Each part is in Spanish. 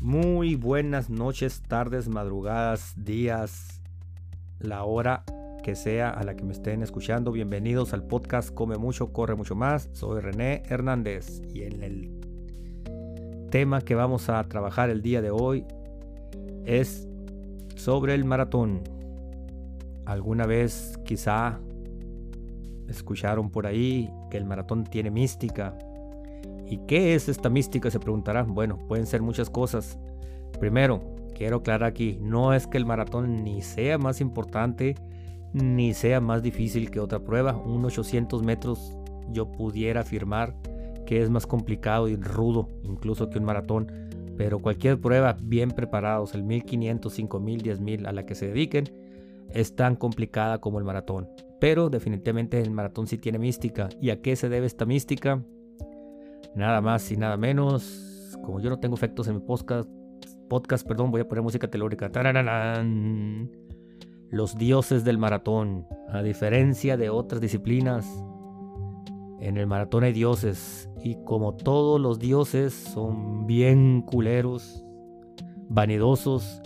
Muy buenas noches, tardes, madrugadas, días, la hora que sea a la que me estén escuchando. Bienvenidos al podcast Come mucho, corre mucho más. Soy René Hernández y en el tema que vamos a trabajar el día de hoy es sobre el maratón. Alguna vez quizá escucharon por ahí que el maratón tiene mística ¿Y qué es esta mística? Se preguntarán. Bueno, pueden ser muchas cosas. Primero, quiero aclarar aquí, no es que el maratón ni sea más importante ni sea más difícil que otra prueba. Un 800 metros yo pudiera afirmar que es más complicado y rudo incluso que un maratón. Pero cualquier prueba bien preparados, el 1500, 5000, 10000 a la que se dediquen, es tan complicada como el maratón. Pero definitivamente el maratón sí tiene mística. ¿Y a qué se debe esta mística? Nada más y nada menos. Como yo no tengo efectos en mi podcast, podcast perdón, voy a poner música telúrica. Los dioses del maratón. A diferencia de otras disciplinas, en el maratón hay dioses. Y como todos los dioses son bien culeros, vanidosos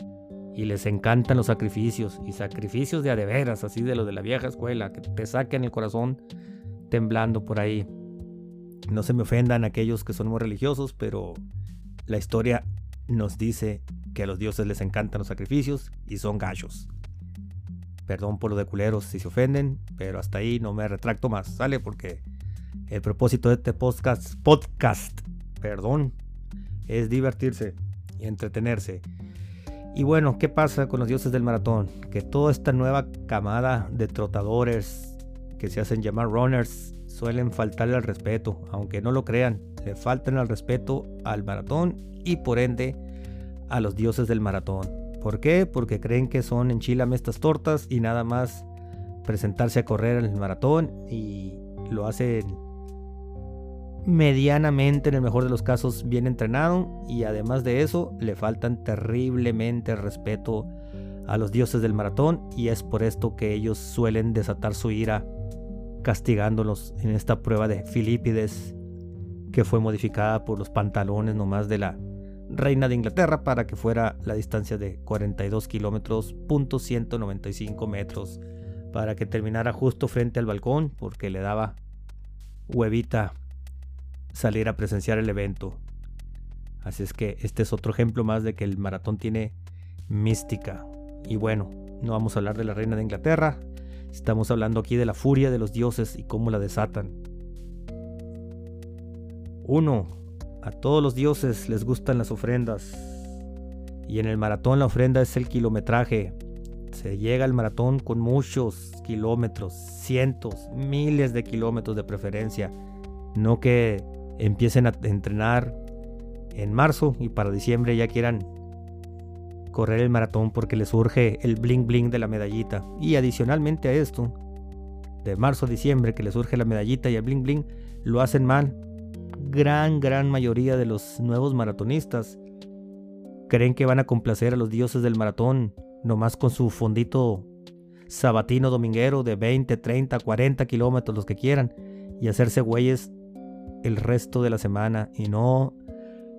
y les encantan los sacrificios. Y sacrificios de adeveras, así de los de la vieja escuela, que te saquen el corazón temblando por ahí. No se me ofendan aquellos que son muy religiosos, pero la historia nos dice que a los dioses les encantan los sacrificios y son gallos. Perdón por lo de culeros si se ofenden, pero hasta ahí no me retracto más, ¿sale? Porque el propósito de este podcast, podcast, perdón, es divertirse y entretenerse. Y bueno, ¿qué pasa con los dioses del maratón? Que toda esta nueva camada de trotadores que se hacen llamar runners suelen faltarle al respeto, aunque no lo crean, le faltan al respeto al maratón y por ende a los dioses del maratón. ¿Por qué? Porque creen que son enchilame estas tortas y nada más presentarse a correr en el maratón y lo hacen medianamente, en el mejor de los casos, bien entrenado y además de eso le faltan terriblemente respeto a los dioses del maratón y es por esto que ellos suelen desatar su ira castigándolos en esta prueba de Filipides que fue modificada por los pantalones nomás de la reina de Inglaterra para que fuera la distancia de 42 kilómetros, punto 195 metros, para que terminara justo frente al balcón porque le daba huevita salir a presenciar el evento. Así es que este es otro ejemplo más de que el maratón tiene mística. Y bueno, no vamos a hablar de la reina de Inglaterra, Estamos hablando aquí de la furia de los dioses y cómo la desatan. 1. A todos los dioses les gustan las ofrendas. Y en el maratón la ofrenda es el kilometraje. Se llega al maratón con muchos kilómetros, cientos, miles de kilómetros de preferencia. No que empiecen a entrenar en marzo y para diciembre ya quieran correr el maratón porque les surge el bling bling de la medallita. Y adicionalmente a esto, de marzo a diciembre que les surge la medallita y el bling bling, lo hacen mal. Gran, gran mayoría de los nuevos maratonistas creen que van a complacer a los dioses del maratón nomás con su fondito sabatino dominguero de 20, 30, 40 kilómetros, los que quieran, y hacerse güeyes el resto de la semana y no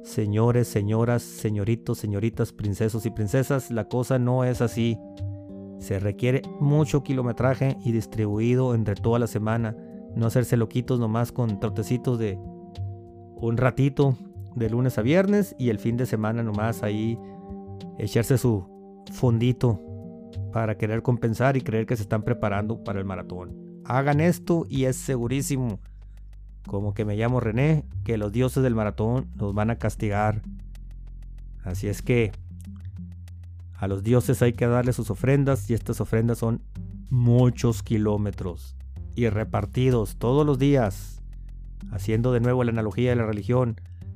Señores, señoras, señoritos, señoritas, princesos y princesas, la cosa no es así. Se requiere mucho kilometraje y distribuido entre toda la semana. No hacerse loquitos nomás con trotecitos de un ratito de lunes a viernes y el fin de semana nomás ahí echarse su fondito para querer compensar y creer que se están preparando para el maratón. Hagan esto y es segurísimo como que me llamo René, que los dioses del maratón nos van a castigar. Así es que a los dioses hay que darle sus ofrendas y estas ofrendas son muchos kilómetros y repartidos todos los días. Haciendo de nuevo la analogía de la religión,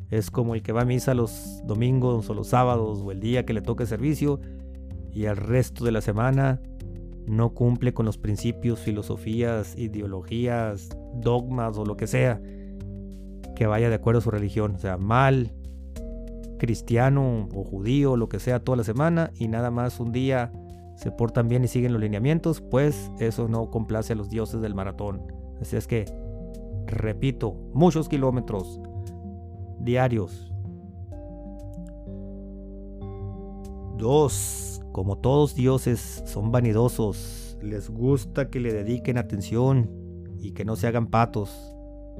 es como el que va a misa los domingos o los sábados o el día que le toque servicio y el resto de la semana no cumple con los principios, filosofías, ideologías, dogmas o lo que sea que vaya de acuerdo a su religión. O sea, mal, cristiano o judío, lo que sea, toda la semana y nada más un día se portan bien y siguen los lineamientos, pues eso no complace a los dioses del maratón. Así es que, repito, muchos kilómetros diarios. 2. Como todos dioses son vanidosos, les gusta que le dediquen atención y que no se hagan patos.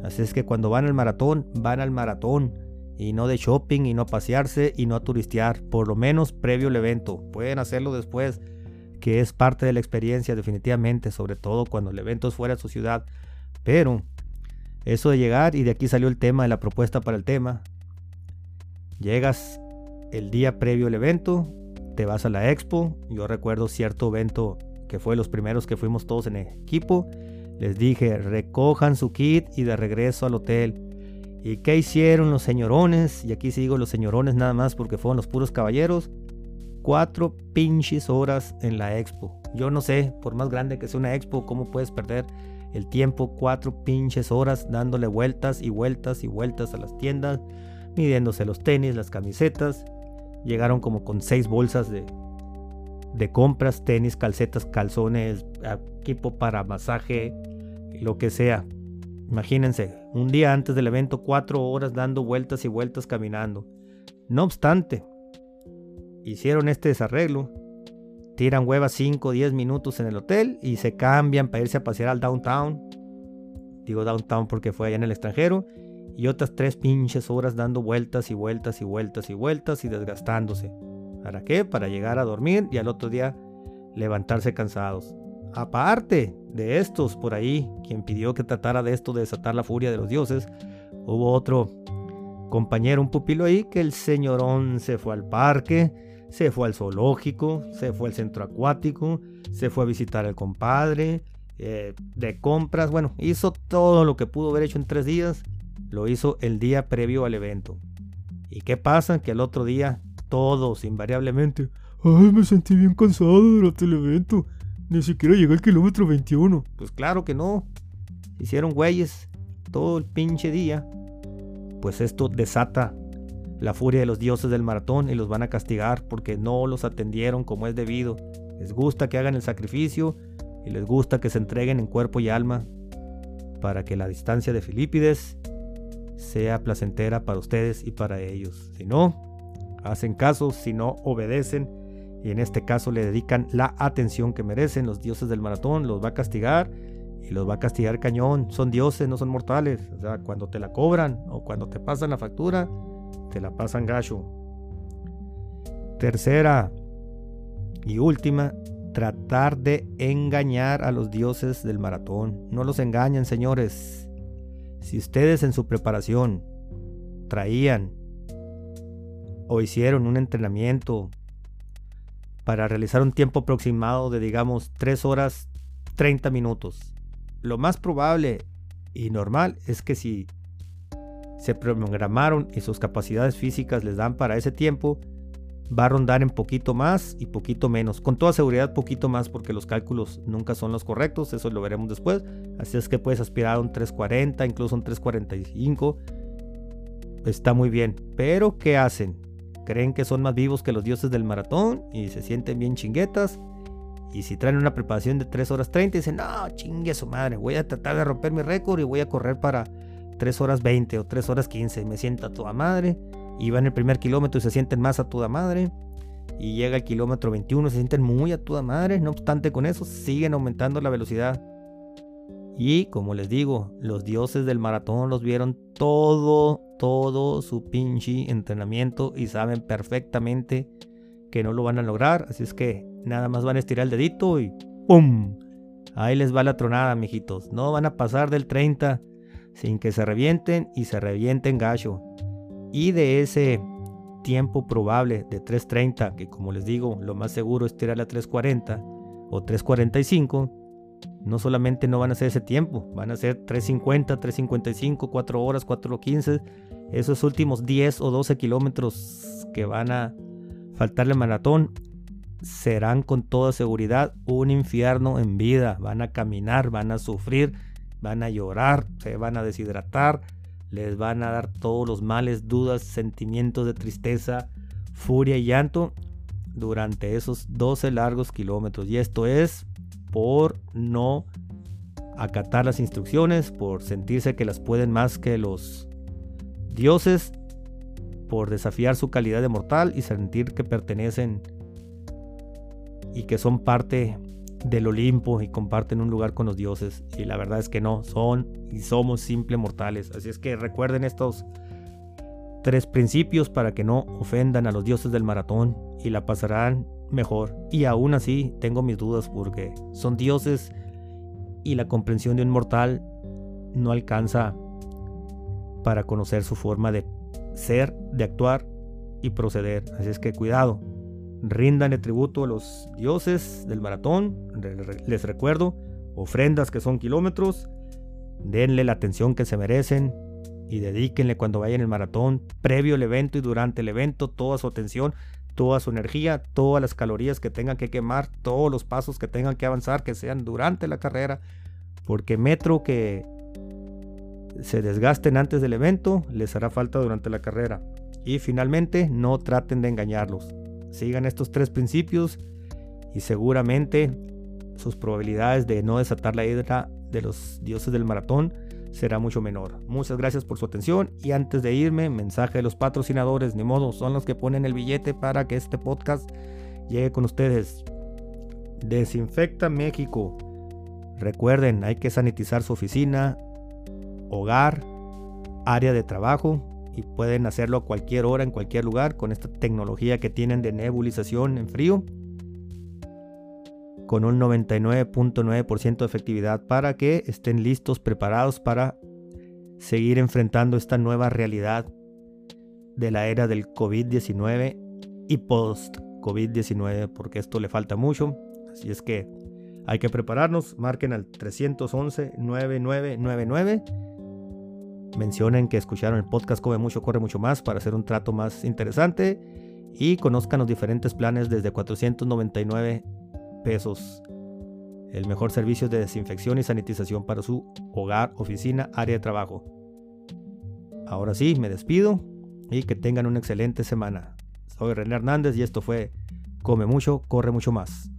Así es que cuando van al maratón, van al maratón y no de shopping y no a pasearse y no a turistear, por lo menos previo al evento. Pueden hacerlo después, que es parte de la experiencia definitivamente, sobre todo cuando el evento es fuera de su ciudad. Pero eso de llegar, y de aquí salió el tema de la propuesta para el tema, llegas el día previo al evento, te vas a la expo, yo recuerdo cierto evento que fue los primeros que fuimos todos en equipo, les dije, recojan su kit y de regreso al hotel. ¿Y qué hicieron los señorones? Y aquí sigo los señorones nada más porque fueron los puros caballeros. Cuatro pinches horas en la expo. Yo no sé, por más grande que sea una expo, cómo puedes perder el tiempo. Cuatro pinches horas dándole vueltas y vueltas y vueltas a las tiendas, midiéndose los tenis, las camisetas. Llegaron como con seis bolsas de, de compras, tenis, calcetas, calzones, equipo para masaje, lo que sea. Imagínense, un día antes del evento, cuatro horas dando vueltas y vueltas caminando. No obstante, hicieron este desarreglo, tiran huevas 5 o 10 minutos en el hotel y se cambian para irse a pasear al downtown. Digo downtown porque fue allá en el extranjero. Y otras tres pinches horas dando vueltas y vueltas y vueltas y vueltas y desgastándose. ¿Para qué? Para llegar a dormir y al otro día levantarse cansados. Aparte de estos por ahí, quien pidió que tratara de esto de desatar la furia de los dioses, hubo otro compañero, un pupilo ahí, que el señorón se fue al parque, se fue al zoológico, se fue al centro acuático, se fue a visitar al compadre, eh, de compras, bueno, hizo todo lo que pudo haber hecho en tres días, lo hizo el día previo al evento. ¿Y qué pasa? Que el otro día todos invariablemente, ay, me sentí bien cansado durante el evento. Ni siquiera llegué al kilómetro 21. Pues claro que no. Hicieron güeyes todo el pinche día. Pues esto desata la furia de los dioses del maratón y los van a castigar porque no los atendieron como es debido. Les gusta que hagan el sacrificio y les gusta que se entreguen en cuerpo y alma para que la distancia de Filipides sea placentera para ustedes y para ellos. Si no, hacen caso, si no obedecen y en este caso le dedican la atención que merecen, los dioses del maratón los va a castigar y los va a castigar cañón. Son dioses, no son mortales. O sea, cuando te la cobran o cuando te pasan la factura, te la pasan gacho. Tercera y última, tratar de engañar a los dioses del maratón. No los engañen, señores. Si ustedes en su preparación traían o hicieron un entrenamiento para realizar un tiempo aproximado de digamos 3 horas 30 minutos. Lo más probable y normal es que si se programaron y sus capacidades físicas les dan para ese tiempo, va a rondar en poquito más y poquito menos. Con toda seguridad poquito más porque los cálculos nunca son los correctos, eso lo veremos después. Así es que puedes aspirar a un 340, incluso un 345. Está muy bien. Pero ¿qué hacen? creen que son más vivos que los dioses del maratón y se sienten bien chinguetas. Y si traen una preparación de 3 horas 30, dicen, no, chingue su madre, voy a tratar de romper mi récord y voy a correr para 3 horas 20 o 3 horas 15. Me siento a toda madre. Y van el primer kilómetro y se sienten más a toda madre. Y llega el kilómetro 21 y se sienten muy a toda madre. No obstante con eso, siguen aumentando la velocidad. Y como les digo, los dioses del maratón los vieron todo, todo su pinche entrenamiento y saben perfectamente que no lo van a lograr. Así es que nada más van a estirar el dedito y ¡pum! Ahí les va la tronada, mijitos. No van a pasar del 30 sin que se revienten y se revienten gacho. Y de ese tiempo probable de 3.30, que como les digo, lo más seguro es tirar a 3.40 o 3.45, no solamente no van a ser ese tiempo, van a ser 3.50, 3.55, 4 horas, 4.15. Esos últimos 10 o 12 kilómetros que van a faltarle maratón serán con toda seguridad un infierno en vida. Van a caminar, van a sufrir, van a llorar, se van a deshidratar, les van a dar todos los males, dudas, sentimientos de tristeza, furia y llanto durante esos 12 largos kilómetros. Y esto es por no acatar las instrucciones, por sentirse que las pueden más que los dioses, por desafiar su calidad de mortal y sentir que pertenecen y que son parte del Olimpo y comparten un lugar con los dioses. Y la verdad es que no, son y somos simples mortales. Así es que recuerden estos tres principios para que no ofendan a los dioses del maratón y la pasarán mejor. Y aún así tengo mis dudas porque son dioses y la comprensión de un mortal no alcanza para conocer su forma de ser, de actuar y proceder. Así es que cuidado, rindan el tributo a los dioses del maratón. Les recuerdo, ofrendas que son kilómetros. Denle la atención que se merecen y dedíquenle cuando vayan el maratón, previo al evento y durante el evento, toda su atención, toda su energía, todas las calorías que tengan que quemar, todos los pasos que tengan que avanzar, que sean durante la carrera, porque metro que se desgasten antes del evento les hará falta durante la carrera. Y finalmente, no traten de engañarlos. Sigan estos tres principios y seguramente sus probabilidades de no desatar la hidra de los dioses del maratón será mucho menor. Muchas gracias por su atención y antes de irme, mensaje de los patrocinadores, ni modo, son los que ponen el billete para que este podcast llegue con ustedes. Desinfecta México. Recuerden, hay que sanitizar su oficina, hogar, área de trabajo y pueden hacerlo a cualquier hora, en cualquier lugar, con esta tecnología que tienen de nebulización en frío con un 99.9% de efectividad para que estén listos, preparados para seguir enfrentando esta nueva realidad de la era del COVID-19 y post-COVID-19, porque esto le falta mucho. Así es que hay que prepararnos. Marquen al 311-9999. Mencionen que escucharon el podcast Come Mucho, Corre Mucho Más para hacer un trato más interesante. Y conozcan los diferentes planes desde 499 pesos. El mejor servicio de desinfección y sanitización para su hogar, oficina, área de trabajo. Ahora sí, me despido y que tengan una excelente semana. Soy René Hernández y esto fue Come mucho, corre mucho más.